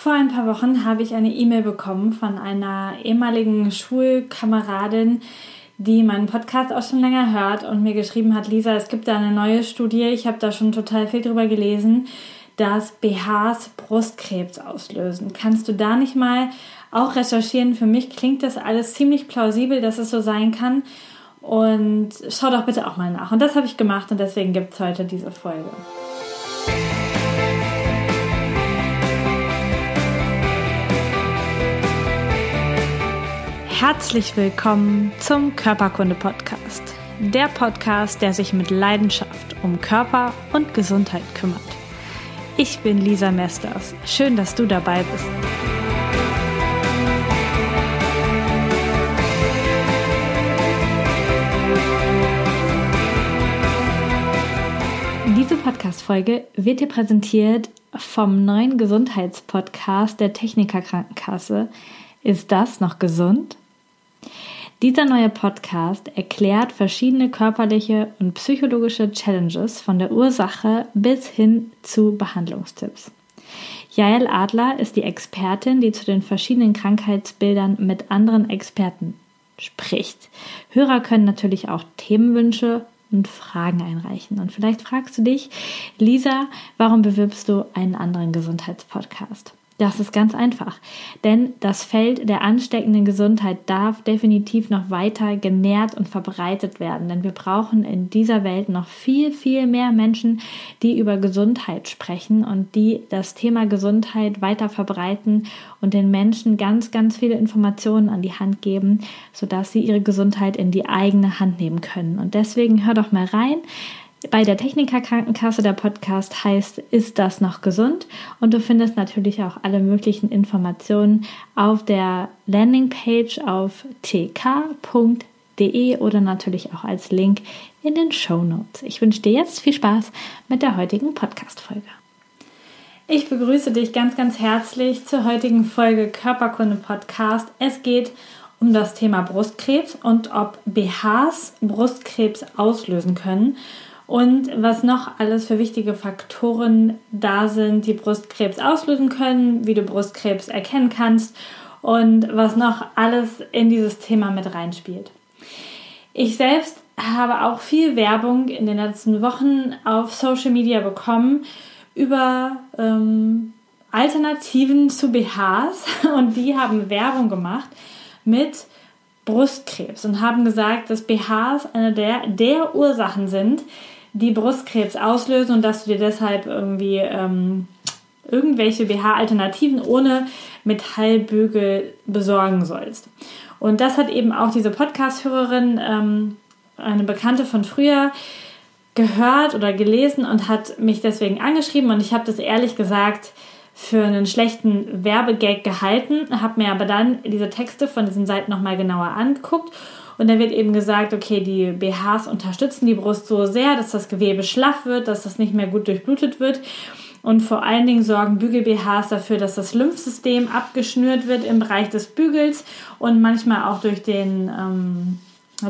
Vor ein paar Wochen habe ich eine E-Mail bekommen von einer ehemaligen Schulkameradin, die meinen Podcast auch schon länger hört und mir geschrieben hat, Lisa, es gibt da eine neue Studie, ich habe da schon total viel drüber gelesen, dass BHs Brustkrebs auslösen. Kannst du da nicht mal auch recherchieren? Für mich klingt das alles ziemlich plausibel, dass es so sein kann. Und schau doch bitte auch mal nach. Und das habe ich gemacht und deswegen gibt es heute diese Folge. Herzlich willkommen zum Körperkunde-Podcast. Der Podcast, der sich mit Leidenschaft um Körper und Gesundheit kümmert. Ich bin Lisa Mesters. Schön, dass du dabei bist. Diese Podcast-Folge wird dir präsentiert vom neuen Gesundheitspodcast der Techniker Krankenkasse. Ist das noch gesund? Dieser neue Podcast erklärt verschiedene körperliche und psychologische Challenges von der Ursache bis hin zu Behandlungstipps. Jael Adler ist die Expertin, die zu den verschiedenen Krankheitsbildern mit anderen Experten spricht. Hörer können natürlich auch Themenwünsche und Fragen einreichen. Und vielleicht fragst du dich, Lisa, warum bewirbst du einen anderen Gesundheitspodcast? Das ist ganz einfach, denn das Feld der ansteckenden Gesundheit darf definitiv noch weiter genährt und verbreitet werden, denn wir brauchen in dieser Welt noch viel, viel mehr Menschen, die über Gesundheit sprechen und die das Thema Gesundheit weiter verbreiten und den Menschen ganz, ganz viele Informationen an die Hand geben, sodass sie ihre Gesundheit in die eigene Hand nehmen können. Und deswegen hör doch mal rein bei der Techniker Krankenkasse. Der Podcast heißt Ist das noch gesund? Und du findest natürlich auch alle möglichen Informationen auf der Landingpage auf tk.de oder natürlich auch als Link in den Show Notes. Ich wünsche dir jetzt viel Spaß mit der heutigen Podcast-Folge. Ich begrüße dich ganz, ganz herzlich zur heutigen Folge Körperkunde Podcast. Es geht um das Thema Brustkrebs und ob BHs Brustkrebs auslösen können und was noch alles für wichtige Faktoren da sind, die Brustkrebs auslösen können, wie du Brustkrebs erkennen kannst und was noch alles in dieses Thema mit reinspielt. Ich selbst habe auch viel Werbung in den letzten Wochen auf Social Media bekommen über ähm, Alternativen zu BHs und die haben Werbung gemacht mit Brustkrebs und haben gesagt, dass BHs eine der, der Ursachen sind, die Brustkrebs auslösen und dass du dir deshalb irgendwie ähm, irgendwelche BH-Alternativen ohne Metallbügel besorgen sollst. Und das hat eben auch diese Podcast-Hörerin, ähm, eine Bekannte von früher, gehört oder gelesen und hat mich deswegen angeschrieben und ich habe das ehrlich gesagt für einen schlechten Werbegag gehalten, habe mir aber dann diese Texte von diesen Seiten nochmal genauer angeguckt und da wird eben gesagt, okay, die BHs unterstützen die Brust so sehr, dass das Gewebe schlaff wird, dass das nicht mehr gut durchblutet wird. Und vor allen Dingen sorgen Bügel-BHs dafür, dass das Lymphsystem abgeschnürt wird im Bereich des Bügels und manchmal auch durch den, ähm,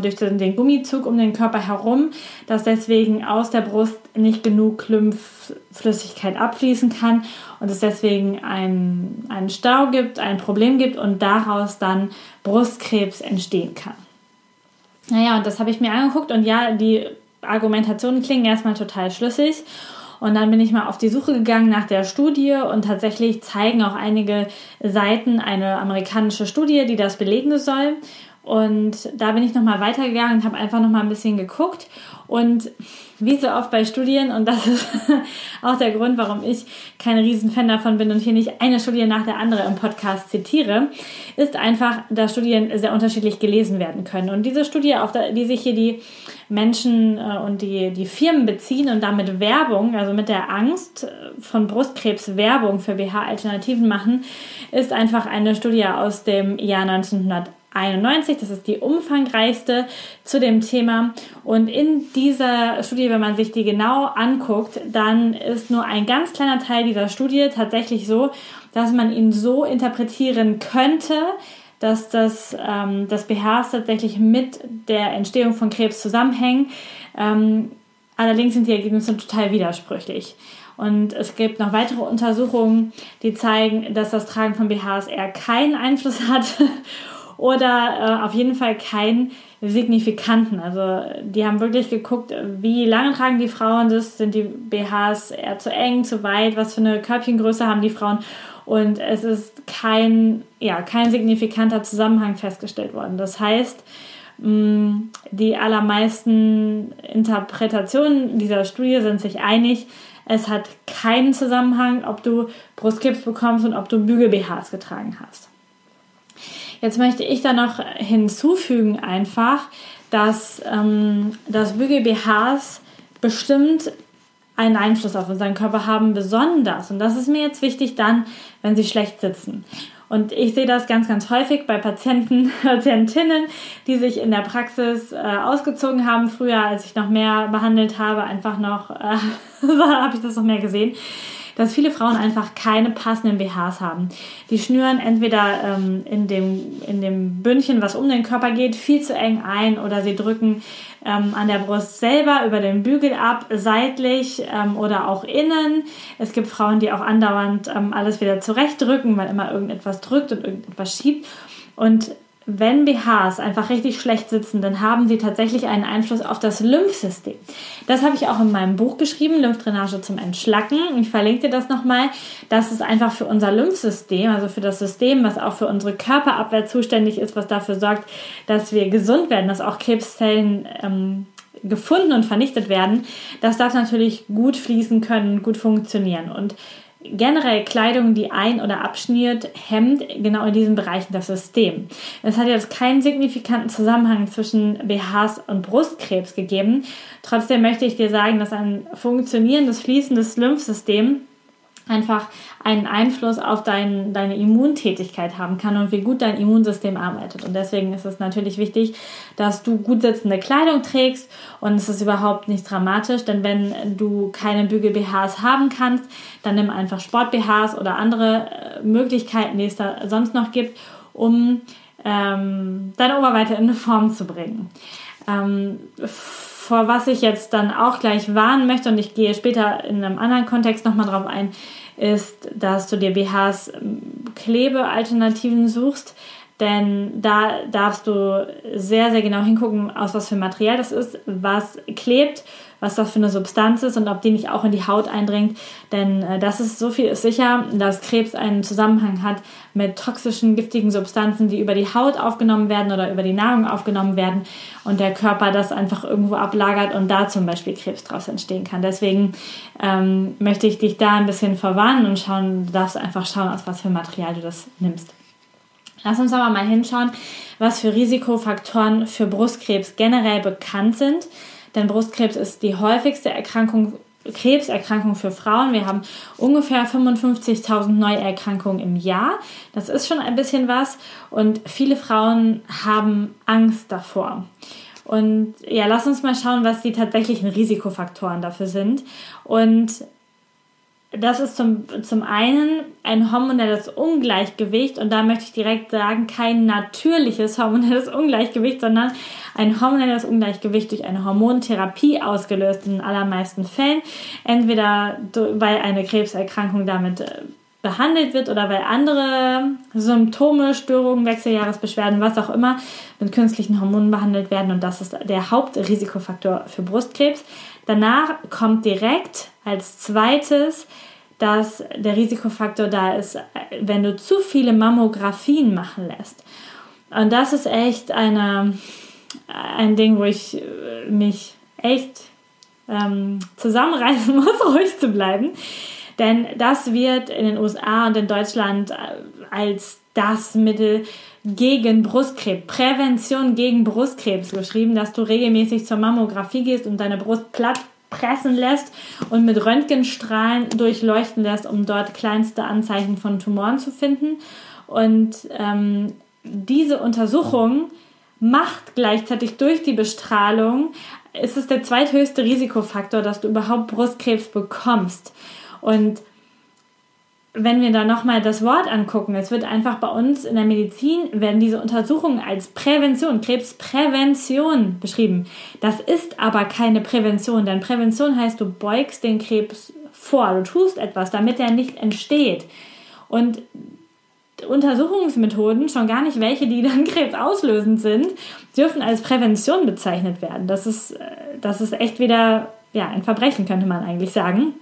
durch den, den Gummizug um den Körper herum, dass deswegen aus der Brust nicht genug Lymphflüssigkeit abfließen kann und es deswegen einen, einen Stau gibt, ein Problem gibt und daraus dann Brustkrebs entstehen kann. Naja, und das habe ich mir angeguckt und ja, die Argumentationen klingen erstmal total schlüssig. Und dann bin ich mal auf die Suche gegangen nach der Studie und tatsächlich zeigen auch einige Seiten eine amerikanische Studie, die das belegen soll. Und da bin ich nochmal weitergegangen und habe einfach nochmal ein bisschen geguckt. Und wie so oft bei Studien, und das ist auch der Grund, warum ich kein Riesenfan davon bin und hier nicht eine Studie nach der anderen im Podcast zitiere, ist einfach, dass Studien sehr unterschiedlich gelesen werden können. Und diese Studie, auf die sich hier die Menschen äh, und die, die Firmen beziehen und damit Werbung, also mit der Angst von Brustkrebs Werbung für BH-Alternativen machen, ist einfach eine Studie aus dem Jahr 1900. 91. Das ist die umfangreichste zu dem Thema. Und in dieser Studie, wenn man sich die genau anguckt, dann ist nur ein ganz kleiner Teil dieser Studie tatsächlich so, dass man ihn so interpretieren könnte, dass das, ähm, das BHs tatsächlich mit der Entstehung von Krebs zusammenhängen. Ähm, allerdings sind die Ergebnisse total widersprüchlich. Und es gibt noch weitere Untersuchungen, die zeigen, dass das Tragen von BHs eher keinen Einfluss hat oder äh, auf jeden Fall keinen signifikanten. Also die haben wirklich geguckt, wie lange tragen die Frauen das, sind die BHs eher zu eng, zu weit, was für eine Körbchengröße haben die Frauen. Und es ist kein, ja, kein signifikanter Zusammenhang festgestellt worden. Das heißt, mm, die allermeisten Interpretationen dieser Studie sind sich einig, es hat keinen Zusammenhang, ob du Brustkrebs bekommst und ob du Bügel-BHs getragen hast. Jetzt möchte ich da noch hinzufügen einfach, dass, ähm, dass Bügel-BHs bestimmt einen Einfluss auf unseren Körper haben, besonders. Und das ist mir jetzt wichtig dann, wenn sie schlecht sitzen. Und ich sehe das ganz, ganz häufig bei Patienten, Patientinnen, die sich in der Praxis äh, ausgezogen haben. Früher, als ich noch mehr behandelt habe, einfach noch, äh, habe ich das noch mehr gesehen dass viele Frauen einfach keine passenden BHs haben. Die schnüren entweder ähm, in, dem, in dem Bündchen, was um den Körper geht, viel zu eng ein oder sie drücken ähm, an der Brust selber über den Bügel ab, seitlich ähm, oder auch innen. Es gibt Frauen, die auch andauernd ähm, alles wieder zurechtdrücken, weil immer irgendetwas drückt und irgendetwas schiebt. Und wenn BHs einfach richtig schlecht sitzen, dann haben sie tatsächlich einen Einfluss auf das Lymphsystem. Das habe ich auch in meinem Buch geschrieben, Lymphdrainage zum Entschlacken. Ich verlinke dir das nochmal. Das ist einfach für unser Lymphsystem, also für das System, was auch für unsere Körperabwehr zuständig ist, was dafür sorgt, dass wir gesund werden, dass auch Krebszellen ähm, gefunden und vernichtet werden. Das darf natürlich gut fließen können, gut funktionieren. Und generell Kleidung, die ein- oder abschnürt, hemmt genau in diesen Bereichen das System. Es hat jetzt keinen signifikanten Zusammenhang zwischen BHs und Brustkrebs gegeben. Trotzdem möchte ich dir sagen, dass ein funktionierendes, fließendes Lymphsystem einfach einen Einfluss auf dein, deine Immuntätigkeit haben kann und wie gut dein Immunsystem arbeitet. Und deswegen ist es natürlich wichtig, dass du gut sitzende Kleidung trägst und es ist überhaupt nicht dramatisch, denn wenn du keine Bügel-BHs haben kannst, dann nimm einfach Sport-BHs oder andere äh, Möglichkeiten, die es da sonst noch gibt, um ähm, deine Oberweite in eine Form zu bringen. Ähm, vor was ich jetzt dann auch gleich warnen möchte, und ich gehe später in einem anderen Kontext nochmal drauf ein, ist, dass du dir BHs ähm, Klebealternativen suchst. Denn da darfst du sehr, sehr genau hingucken, aus was für Material das ist, was klebt was das für eine Substanz ist und ob die nicht auch in die Haut eindringt. Denn äh, das ist so viel ist sicher, dass Krebs einen Zusammenhang hat mit toxischen, giftigen Substanzen, die über die Haut aufgenommen werden oder über die Nahrung aufgenommen werden und der Körper das einfach irgendwo ablagert und da zum Beispiel Krebs draus entstehen kann. Deswegen ähm, möchte ich dich da ein bisschen verwarnen und schauen, du darfst einfach schauen, aus was für Material du das nimmst. Lass uns aber mal hinschauen, was für Risikofaktoren für Brustkrebs generell bekannt sind. Denn Brustkrebs ist die häufigste Erkrankung, Krebserkrankung für Frauen. Wir haben ungefähr 55.000 Neuerkrankungen im Jahr. Das ist schon ein bisschen was. Und viele Frauen haben Angst davor. Und ja, lass uns mal schauen, was die tatsächlichen Risikofaktoren dafür sind. Und das ist zum, zum einen ein hormonelles Ungleichgewicht und da möchte ich direkt sagen, kein natürliches hormonelles Ungleichgewicht, sondern ein hormonelles Ungleichgewicht durch eine Hormontherapie ausgelöst in allermeisten Fällen. Entweder weil eine Krebserkrankung damit äh, behandelt wird oder weil andere Symptome, Störungen, Wechseljahresbeschwerden, was auch immer mit künstlichen Hormonen behandelt werden und das ist der Hauptrisikofaktor für Brustkrebs. Danach kommt direkt als zweites, dass der Risikofaktor da ist, wenn du zu viele Mammografien machen lässt. Und das ist echt eine, ein Ding, wo ich mich echt ähm, zusammenreißen muss, ruhig zu bleiben. Denn das wird in den USA und in Deutschland als das Mittel gegen Brustkrebs, Prävention gegen Brustkrebs geschrieben, dass du regelmäßig zur Mammographie gehst und deine Brust platt pressen lässt und mit Röntgenstrahlen durchleuchten lässt, um dort kleinste Anzeichen von Tumoren zu finden. Und ähm, diese Untersuchung macht gleichzeitig durch die Bestrahlung, ist es der zweithöchste Risikofaktor, dass du überhaupt Brustkrebs bekommst. Und wenn wir da nochmal das Wort angucken, es wird einfach bei uns in der Medizin, werden diese Untersuchungen als Prävention, Krebsprävention beschrieben. Das ist aber keine Prävention, denn Prävention heißt, du beugst den Krebs vor, du tust etwas, damit er nicht entsteht. Und Untersuchungsmethoden, schon gar nicht welche, die dann krebsauslösend sind, dürfen als Prävention bezeichnet werden. Das ist, äh, das ist echt wieder ja, ein Verbrechen, könnte man eigentlich sagen.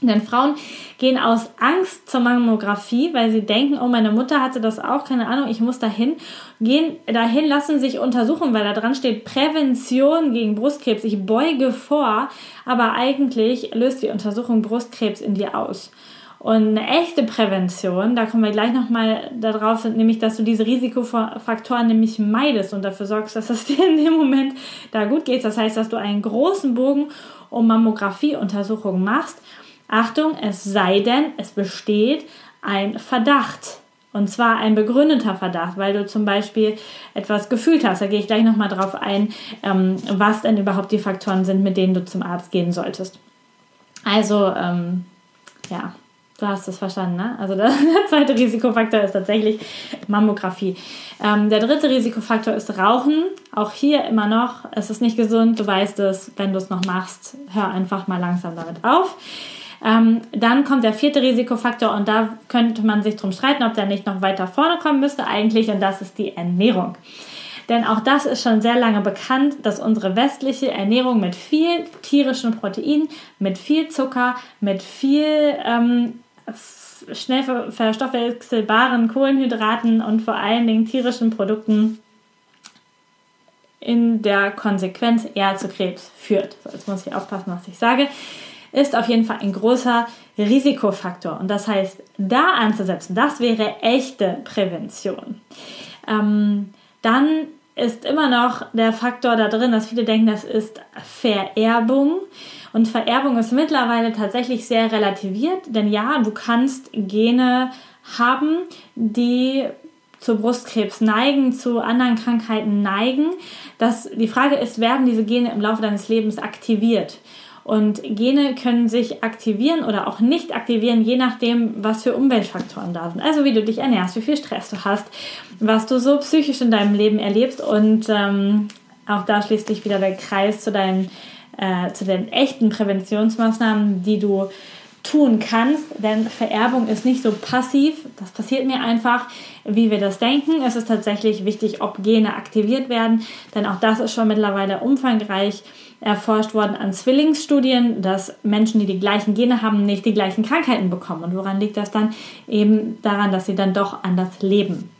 Denn Frauen gehen aus Angst zur Mammographie, weil sie denken, oh, meine Mutter hatte das auch, keine Ahnung, ich muss dahin, gehen dahin, lassen sich untersuchen, weil da dran steht Prävention gegen Brustkrebs. Ich beuge vor, aber eigentlich löst die Untersuchung Brustkrebs in dir aus. Und eine echte Prävention, da kommen wir gleich nochmal darauf, nämlich, dass du diese Risikofaktoren nämlich meidest und dafür sorgst, dass es dir in dem Moment da gut geht. Das heißt, dass du einen großen Bogen um Mammografieuntersuchungen machst Achtung, es sei denn, es besteht ein Verdacht. Und zwar ein begründeter Verdacht, weil du zum Beispiel etwas gefühlt hast. Da gehe ich gleich nochmal drauf ein, ähm, was denn überhaupt die Faktoren sind, mit denen du zum Arzt gehen solltest. Also, ähm, ja, du hast es verstanden, ne? Also der, zweite Risikofaktor ist tatsächlich Mammographie. Ähm, der dritte Risikofaktor ist Rauchen. Auch hier immer noch, es ist nicht gesund, du weißt es, wenn du es noch machst, hör einfach mal langsam damit auf. Ähm, dann kommt der vierte Risikofaktor und da könnte man sich drum streiten, ob der nicht noch weiter vorne kommen müsste eigentlich und das ist die Ernährung. Denn auch das ist schon sehr lange bekannt, dass unsere westliche Ernährung mit viel tierischen Protein, mit viel Zucker, mit viel ähm, schnell verstoffwechselbaren Kohlenhydraten und vor allen Dingen tierischen Produkten in der Konsequenz eher zu Krebs führt. So, jetzt muss ich aufpassen, was ich sage ist auf jeden Fall ein großer Risikofaktor. Und das heißt, da anzusetzen, das wäre echte Prävention. Ähm, dann ist immer noch der Faktor da drin, dass viele denken, das ist Vererbung. Und Vererbung ist mittlerweile tatsächlich sehr relativiert, denn ja, du kannst Gene haben, die zu Brustkrebs neigen, zu anderen Krankheiten neigen. Das, die Frage ist, werden diese Gene im Laufe deines Lebens aktiviert? Und Gene können sich aktivieren oder auch nicht aktivieren, je nachdem, was für Umweltfaktoren da sind. Also wie du dich ernährst, wie viel Stress du hast, was du so psychisch in deinem Leben erlebst. Und ähm, auch da schließt sich wieder der Kreis zu deinen, äh, zu den echten Präventionsmaßnahmen, die du tun kannst, denn Vererbung ist nicht so passiv, das passiert mir einfach, wie wir das denken. Es ist tatsächlich wichtig, ob Gene aktiviert werden, denn auch das ist schon mittlerweile umfangreich erforscht worden an Zwillingsstudien, dass Menschen, die die gleichen Gene haben, nicht die gleichen Krankheiten bekommen. Und woran liegt das dann? Eben daran, dass sie dann doch anders leben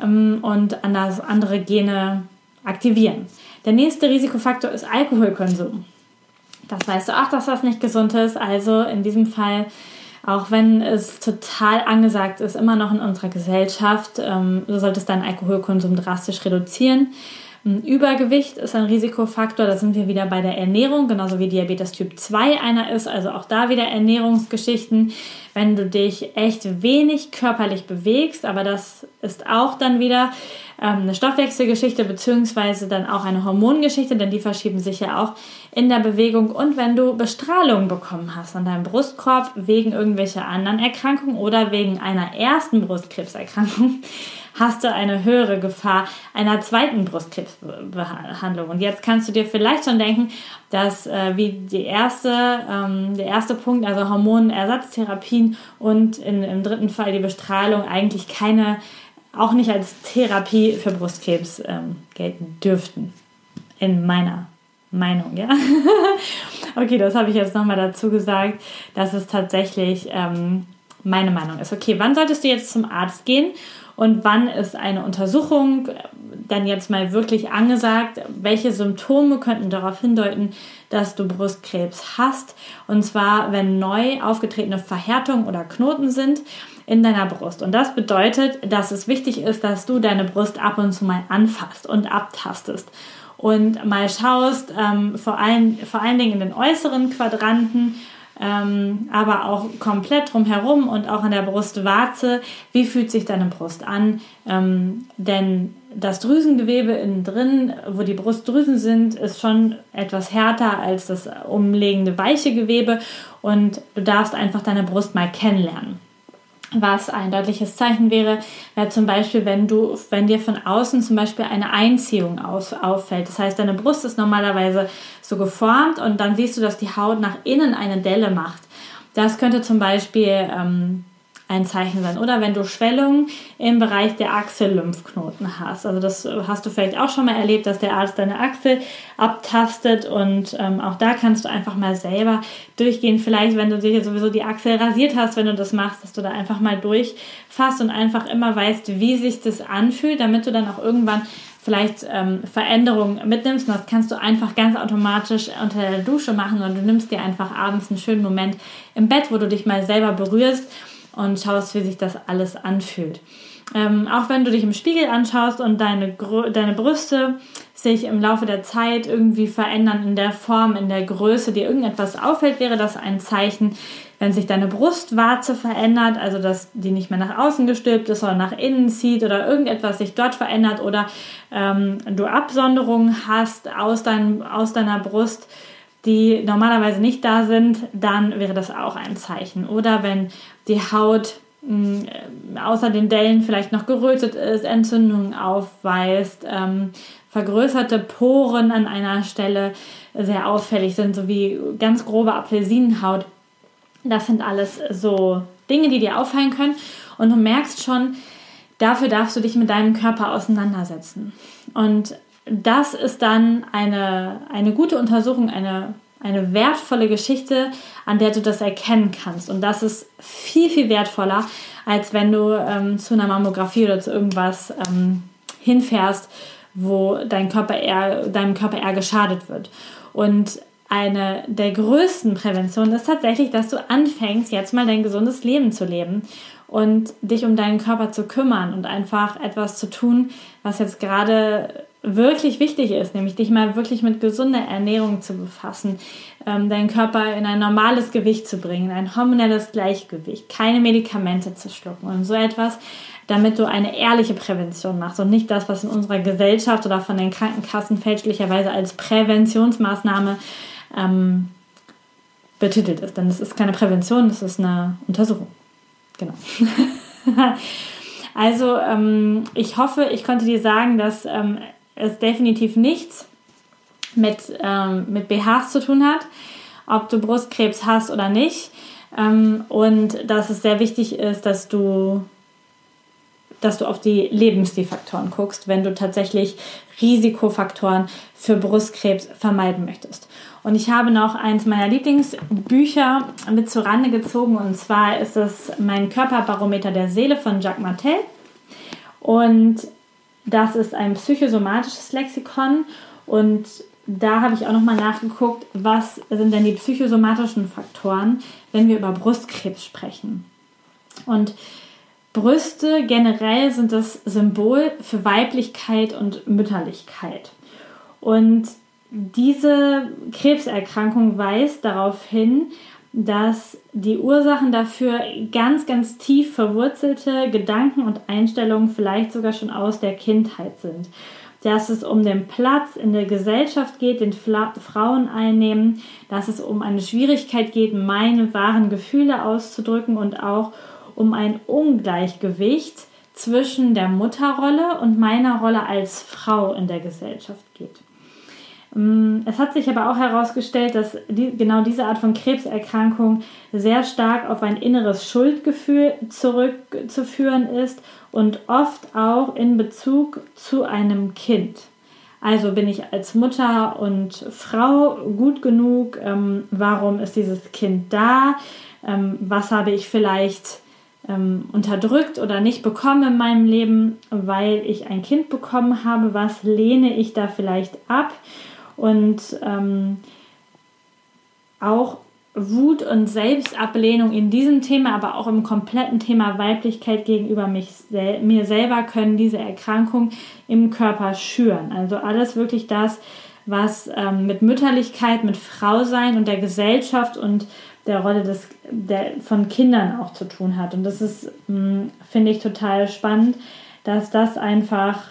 ähm, und anders andere Gene aktivieren. Der nächste Risikofaktor ist Alkoholkonsum. Das weißt du auch, dass das nicht gesund ist. Also in diesem Fall, auch wenn es total angesagt ist, immer noch in unserer Gesellschaft, ähm, du solltest deinen Alkoholkonsum drastisch reduzieren. Übergewicht ist ein Risikofaktor, da sind wir wieder bei der Ernährung, genauso wie Diabetes Typ 2 einer ist, also auch da wieder Ernährungsgeschichten. Wenn du dich echt wenig körperlich bewegst, aber das ist auch dann wieder ähm, eine Stoffwechselgeschichte beziehungsweise dann auch eine Hormongeschichte, denn die verschieben sich ja auch in der Bewegung. Und wenn du Bestrahlung bekommen hast an deinem Brustkorb wegen irgendwelcher anderen Erkrankungen oder wegen einer ersten Brustkrebserkrankung, hast du eine höhere Gefahr einer zweiten Brustkrebsbehandlung. Und jetzt kannst du dir vielleicht schon denken, dass äh, wie die erste, ähm, der erste Punkt, also Hormonersatztherapien und in, im dritten Fall die Bestrahlung eigentlich keine, auch nicht als Therapie für Brustkrebs ähm, gelten dürften. In meiner Meinung, ja. okay, das habe ich jetzt nochmal dazu gesagt, dass es tatsächlich ähm, meine Meinung ist. Okay, wann solltest du jetzt zum Arzt gehen und wann ist eine Untersuchung dann jetzt mal wirklich angesagt? Welche Symptome könnten darauf hindeuten, dass du Brustkrebs hast? Und zwar, wenn neu aufgetretene Verhärtungen oder Knoten sind in deiner Brust. Und das bedeutet, dass es wichtig ist, dass du deine Brust ab und zu mal anfasst und abtastest und mal schaust, ähm, vor, allen, vor allen Dingen in den äußeren Quadranten, ähm, aber auch komplett drumherum und auch an der Brustwarze. Wie fühlt sich deine Brust an? Ähm, denn das Drüsengewebe innen drin, wo die Brustdrüsen sind, ist schon etwas härter als das umliegende weiche Gewebe und du darfst einfach deine Brust mal kennenlernen. Was ein deutliches Zeichen wäre, wäre zum Beispiel, wenn du, wenn dir von außen zum Beispiel eine Einziehung aus, auffällt. Das heißt, deine Brust ist normalerweise so geformt und dann siehst du, dass die Haut nach innen eine Delle macht. Das könnte zum Beispiel ähm, ein Zeichen sein. Oder wenn du Schwellungen im Bereich der Achsel-Lymphknoten hast. Also das hast du vielleicht auch schon mal erlebt, dass der Arzt deine Achsel abtastet und ähm, auch da kannst du einfach mal selber durchgehen. Vielleicht, wenn du dir sowieso die Achsel rasiert hast, wenn du das machst, dass du da einfach mal durchfasst und einfach immer weißt, wie sich das anfühlt, damit du dann auch irgendwann vielleicht ähm, Veränderungen mitnimmst. Und das kannst du einfach ganz automatisch unter der Dusche machen und du nimmst dir einfach abends einen schönen Moment im Bett, wo du dich mal selber berührst und schaust, wie sich das alles anfühlt. Ähm, auch wenn du dich im Spiegel anschaust und deine, deine Brüste sich im Laufe der Zeit irgendwie verändern in der Form, in der Größe, dir irgendetwas auffällt, wäre das ein Zeichen, wenn sich deine Brustwarze verändert, also dass die nicht mehr nach außen gestülpt ist, sondern nach innen zieht oder irgendetwas sich dort verändert oder ähm, du Absonderungen hast aus, dein, aus deiner Brust, die normalerweise nicht da sind, dann wäre das auch ein Zeichen. Oder wenn die Haut mh, mm, außer den Dellen vielleicht noch gerötet ist, Entzündungen aufweist, ähm, vergrößerte Poren an einer Stelle sehr auffällig sind, sowie ganz grobe Apfelsinenhaut. Das sind alles so Dinge, die dir auffallen können. Und du merkst schon, dafür darfst du dich mit deinem Körper auseinandersetzen. Und das ist dann eine, eine gute Untersuchung, eine, eine wertvolle Geschichte, an der du das erkennen kannst. Und das ist viel, viel wertvoller, als wenn du ähm, zu einer Mammographie oder zu irgendwas ähm, hinfährst, wo dein Körper eher, deinem Körper eher geschadet wird. Und eine der größten Präventionen ist tatsächlich, dass du anfängst, jetzt mal dein gesundes Leben zu leben und dich um deinen Körper zu kümmern und einfach etwas zu tun, was jetzt gerade wirklich wichtig ist, nämlich dich mal wirklich mit gesunder Ernährung zu befassen, ähm, deinen Körper in ein normales Gewicht zu bringen, ein hormonelles Gleichgewicht, keine Medikamente zu schlucken und so etwas, damit du eine ehrliche Prävention machst und nicht das, was in unserer Gesellschaft oder von den Krankenkassen fälschlicherweise als Präventionsmaßnahme ähm, betitelt ist. Denn es ist keine Prävention, es ist eine Untersuchung. Genau. also ähm, ich hoffe, ich konnte dir sagen, dass ähm, es definitiv nichts mit, ähm, mit BHs zu tun hat, ob du Brustkrebs hast oder nicht. Ähm, und dass es sehr wichtig ist, dass du, dass du auf die Lebensstilfaktoren guckst, wenn du tatsächlich Risikofaktoren für Brustkrebs vermeiden möchtest. Und ich habe noch eins meiner Lieblingsbücher mit zurande gezogen und zwar ist es mein Körperbarometer der Seele von Jacques Martel. Und das ist ein psychosomatisches Lexikon und da habe ich auch nochmal nachgeguckt, was sind denn die psychosomatischen Faktoren, wenn wir über Brustkrebs sprechen. Und Brüste generell sind das Symbol für Weiblichkeit und Mütterlichkeit. Und diese Krebserkrankung weist darauf hin, dass die Ursachen dafür ganz, ganz tief verwurzelte Gedanken und Einstellungen vielleicht sogar schon aus der Kindheit sind. Dass es um den Platz in der Gesellschaft geht, den Fla Frauen einnehmen, dass es um eine Schwierigkeit geht, meine wahren Gefühle auszudrücken und auch um ein Ungleichgewicht zwischen der Mutterrolle und meiner Rolle als Frau in der Gesellschaft geht. Mm, es hat sich aber auch herausgestellt, dass die, genau diese Art von Krebserkrankung sehr stark auf ein inneres Schuldgefühl zurückzuführen ist und oft auch in Bezug zu einem Kind. Also bin ich als Mutter und Frau gut genug? Ähm, warum ist dieses Kind da? Ähm, was habe ich vielleicht ähm, unterdrückt oder nicht bekommen in meinem Leben, weil ich ein Kind bekommen habe? Was lehne ich da vielleicht ab? Und ähm, auch Wut und Selbstablehnung in diesem Thema, aber auch im kompletten Thema Weiblichkeit gegenüber mich sel mir selber können diese Erkrankung im Körper schüren. Also alles wirklich das, was ähm, mit Mütterlichkeit, mit Frausein und der Gesellschaft und der Rolle des, der, von Kindern auch zu tun hat. Und das ist, hm, finde ich, total spannend, dass das einfach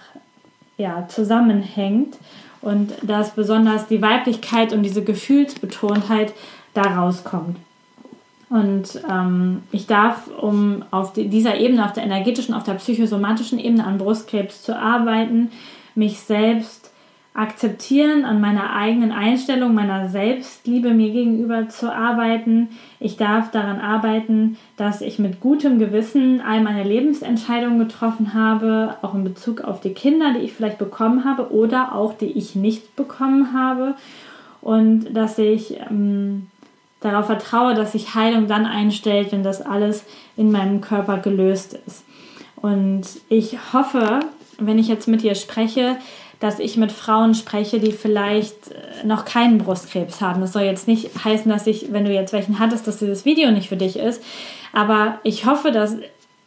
ja, zusammenhängt und dass besonders die Weiblichkeit und diese Gefühlsbetontheit da rauskommt. Und ähm, ich darf, um auf die, dieser Ebene, auf der energetischen, auf der psychosomatischen Ebene an Brustkrebs zu arbeiten, mich selbst akzeptieren, an meiner eigenen Einstellung, meiner Selbstliebe mir gegenüber zu arbeiten. Ich darf daran arbeiten, dass ich mit gutem Gewissen all meine Lebensentscheidungen getroffen habe, auch in Bezug auf die Kinder, die ich vielleicht bekommen habe oder auch die ich nicht bekommen habe. Und dass ich ähm, darauf vertraue, dass sich Heilung dann einstellt, wenn das alles in meinem Körper gelöst ist. Und ich hoffe, wenn ich jetzt mit dir spreche, dass ich mit Frauen spreche, die vielleicht äh, noch keinen Brustkrebs haben. Das soll jetzt nicht heißen, dass ich, wenn du jetzt welchen hattest, dass dieses Video nicht für dich ist. Aber ich hoffe, dass,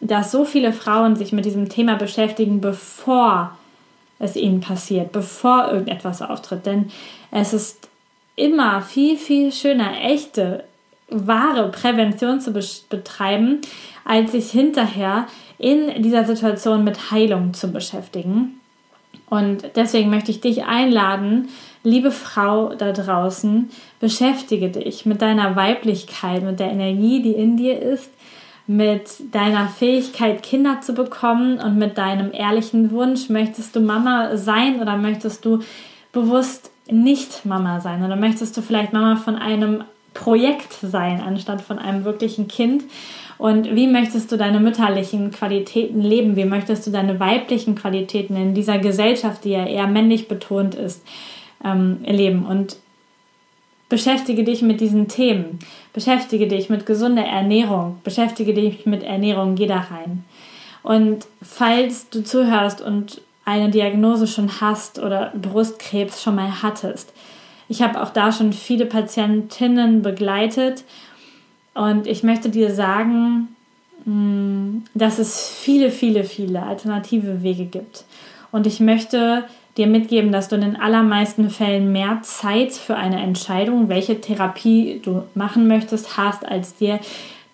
dass so viele Frauen sich mit diesem Thema beschäftigen, bevor es ihnen passiert, bevor irgendetwas auftritt. Denn es ist immer viel, viel schöner, echte, wahre Prävention zu betreiben, als sich hinterher in dieser Situation mit Heilung zu beschäftigen. Und deswegen möchte ich dich einladen, liebe Frau da draußen, beschäftige dich mit deiner Weiblichkeit, mit der Energie, die in dir ist, mit deiner Fähigkeit, Kinder zu bekommen und mit deinem ehrlichen Wunsch, möchtest du Mama sein oder möchtest du bewusst nicht Mama sein? Oder möchtest du vielleicht Mama von einem Projekt sein, anstatt von einem wirklichen Kind? Und wie möchtest du deine mütterlichen Qualitäten leben? Wie möchtest du deine weiblichen Qualitäten in dieser Gesellschaft, die ja eher männlich betont ist, ähm, leben? Und beschäftige dich mit diesen Themen. Beschäftige dich mit gesunder Ernährung. Beschäftige dich mit Ernährung. Geh da rein. Und falls du zuhörst und eine Diagnose schon hast oder Brustkrebs schon mal hattest. Ich habe auch da schon viele Patientinnen begleitet und ich möchte dir sagen, mm, dass es viele, viele, viele alternative Wege gibt. Und ich möchte dir mitgeben, dass du in den allermeisten Fällen mehr Zeit für eine Entscheidung, welche Therapie du machen möchtest, hast, als dir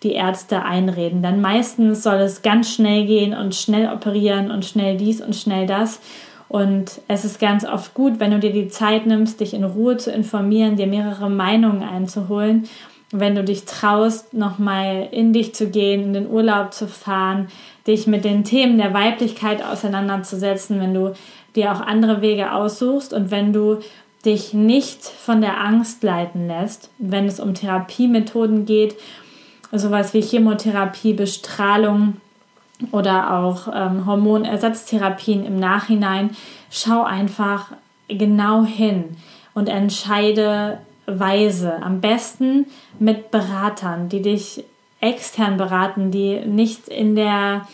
die Ärzte einreden. Denn meistens soll es ganz schnell gehen und schnell operieren und schnell dies und schnell das. Und es ist ganz oft gut, wenn du dir die Zeit nimmst, dich in Ruhe zu informieren, dir mehrere Meinungen einzuholen. Wenn du dich traust, nochmal in dich zu gehen, in den Urlaub zu fahren, dich mit den Themen der Weiblichkeit auseinanderzusetzen, wenn du dir auch andere Wege aussuchst und wenn du dich nicht von der Angst leiten lässt, wenn es um Therapiemethoden geht sowas wie Chemotherapie, Bestrahlung oder auch ähm, Hormonersatztherapien im Nachhinein. Schau einfach genau hin und entscheide weise. Am besten mit Beratern, die dich extern beraten, die nicht in der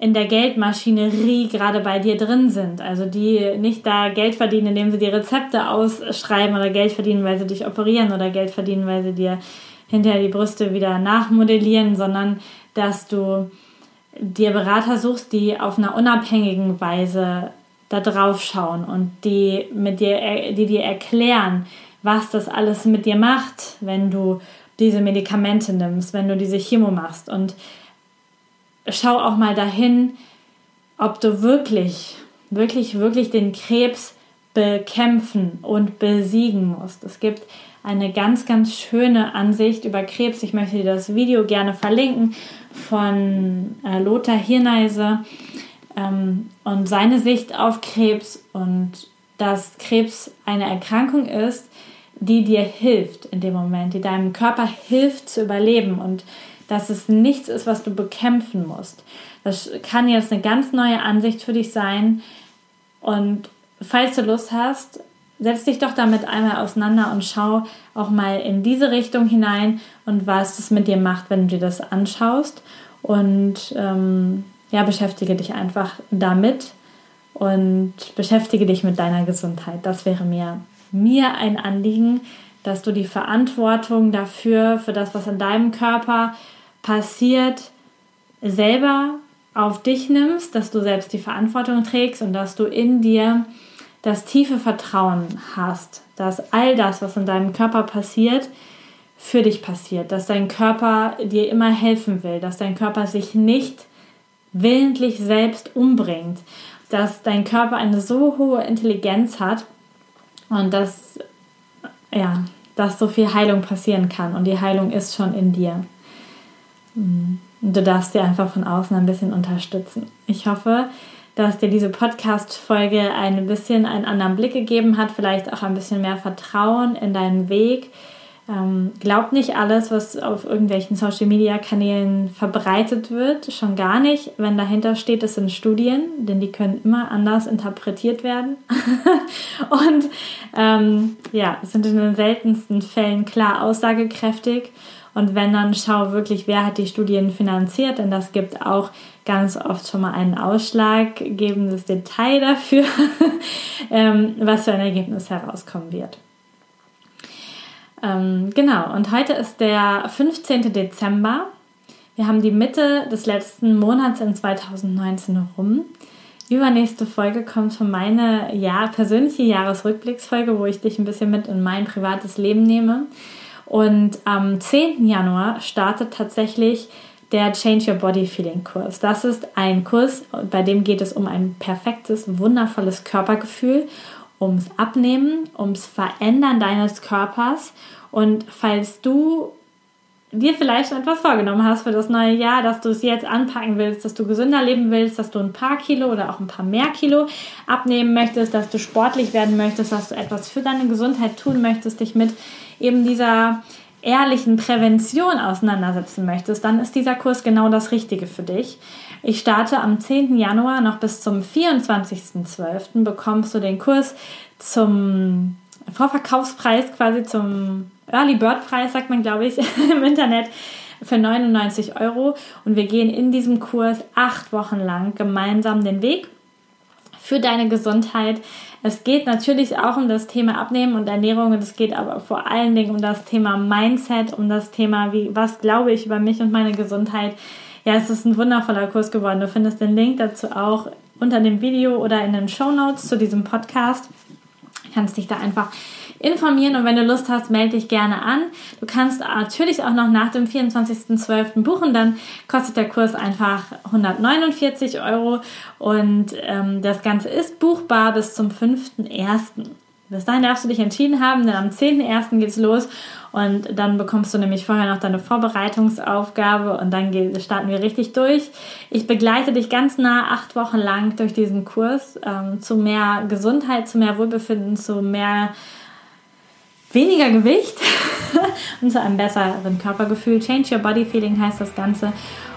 in der Geldmaschinerie gerade bei dir drin sind. Also die nicht da Geld verdienen, indem sie die Rezepte ausschreiben oder Geld verdienen, weil sie dich operieren oder Geld verdienen, weil sie dir hinterher die Brüste wieder nachmodellieren, sondern dass du dir Berater suchst, die auf einer unabhängigen Weise da drauf schauen und die mit dir, die dir erklären, was das alles mit dir macht, wenn du diese Medikamente nimmst, wenn du diese Chemo machst. Und schau auch mal dahin, ob du wirklich, wirklich, wirklich den Krebs bekämpfen und besiegen musst. Es gibt eine ganz, ganz schöne Ansicht über Krebs. Ich möchte dir das Video gerne verlinken von äh, Lothar Hirneise ähm, und seine Sicht auf Krebs und dass Krebs eine Erkrankung ist, die dir hilft in dem Moment, die deinem Körper hilft zu überleben und dass es nichts ist, was du bekämpfen musst. Das kann jetzt eine ganz neue Ansicht für dich sein und falls du Lust hast, setz dich doch damit einmal auseinander und schau auch mal in diese Richtung hinein und was das mit dir macht, wenn du dir das anschaust. Und ähm, ja, beschäftige dich einfach damit und beschäftige dich mit deiner Gesundheit. Das wäre mir, mir ein Anliegen, dass du die Verantwortung dafür, für das, was in deinem Körper passiert, selber auf dich nimmst, dass du selbst die Verantwortung trägst und dass du in dir das tiefe Vertrauen hast, dass all das, was in deinem Körper passiert, für dich passiert, dass dein Körper dir immer helfen will, dass dein Körper sich nicht willentlich selbst umbringt, dass dein Körper eine so hohe Intelligenz hat und dass ja, dass so viel Heilung passieren kann und die Heilung ist schon in dir. Mm. Und du darfst dir einfach von außen ein bisschen unterstützen. Ich hoffe, dass dir diese Podcast-Folge ein bisschen einen anderen Blick gegeben hat, vielleicht auch ein bisschen mehr Vertrauen in deinen Weg. Ähm, glaub nicht alles, was auf irgendwelchen Social-Media-Kanälen verbreitet wird, schon gar nicht. Wenn dahinter steht, es sind Studien, denn die können immer anders interpretiert werden. Und ähm, ja, sind in den seltensten Fällen klar aussagekräftig. Und wenn dann schau wirklich, wer hat die Studien finanziert, denn das gibt auch ganz oft schon mal einen ausschlaggebendes Detail dafür, ähm, was für ein Ergebnis herauskommen wird. Ähm, genau, und heute ist der 15. Dezember. Wir haben die Mitte des letzten Monats in 2019 rum. Übernächste Folge kommt von meiner ja, persönliche Jahresrückblicksfolge, wo ich dich ein bisschen mit in mein privates Leben nehme. Und am 10. Januar startet tatsächlich der Change Your Body Feeling Kurs. Das ist ein Kurs, bei dem geht es um ein perfektes, wundervolles Körpergefühl, ums Abnehmen, ums Verändern deines Körpers. Und falls du dir vielleicht etwas vorgenommen hast für das neue Jahr, dass du es jetzt anpacken willst, dass du gesünder leben willst, dass du ein paar Kilo oder auch ein paar mehr Kilo abnehmen möchtest, dass du sportlich werden möchtest, dass du etwas für deine Gesundheit tun möchtest, dich mit eben dieser ehrlichen Prävention auseinandersetzen möchtest, dann ist dieser Kurs genau das Richtige für dich. Ich starte am 10. Januar noch bis zum 24.12. bekommst du den Kurs zum Vorverkaufspreis, quasi zum Early Bird Preis, sagt man, glaube ich, im Internet für 99 Euro. Und wir gehen in diesem Kurs acht Wochen lang gemeinsam den Weg für deine Gesundheit. Es geht natürlich auch um das Thema Abnehmen und Ernährung und es geht aber vor allen Dingen um das Thema Mindset, um das Thema, wie, was glaube ich über mich und meine Gesundheit. Ja, es ist ein wundervoller Kurs geworden. Du findest den Link dazu auch unter dem Video oder in den Show Notes zu diesem Podcast. Du kannst dich da einfach informieren und wenn du Lust hast, melde dich gerne an. Du kannst natürlich auch noch nach dem 24.12. buchen, dann kostet der Kurs einfach 149 Euro und ähm, das Ganze ist buchbar bis zum 5.1. Bis dahin darfst du dich entschieden haben, denn am 10.1. geht's los und dann bekommst du nämlich vorher noch deine Vorbereitungsaufgabe und dann starten wir richtig durch. Ich begleite dich ganz nah acht Wochen lang durch diesen Kurs ähm, zu mehr Gesundheit, zu mehr Wohlbefinden, zu mehr weniger Gewicht und zu einem besseren Körpergefühl. Change Your Body Feeling heißt das Ganze.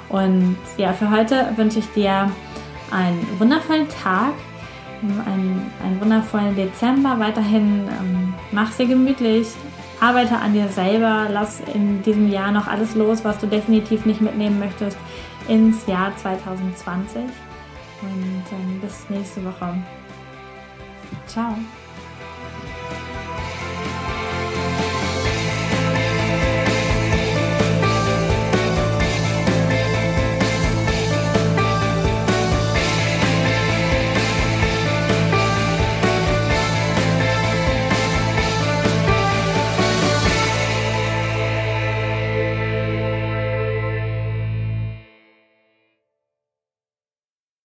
Und ja, für heute wünsche ich dir einen wundervollen Tag, einen, einen wundervollen Dezember. Weiterhin ähm, mach sie gemütlich, arbeite an dir selber, lass in diesem Jahr noch alles los, was du definitiv nicht mitnehmen möchtest, ins Jahr 2020. Und ähm, bis nächste Woche. Ciao.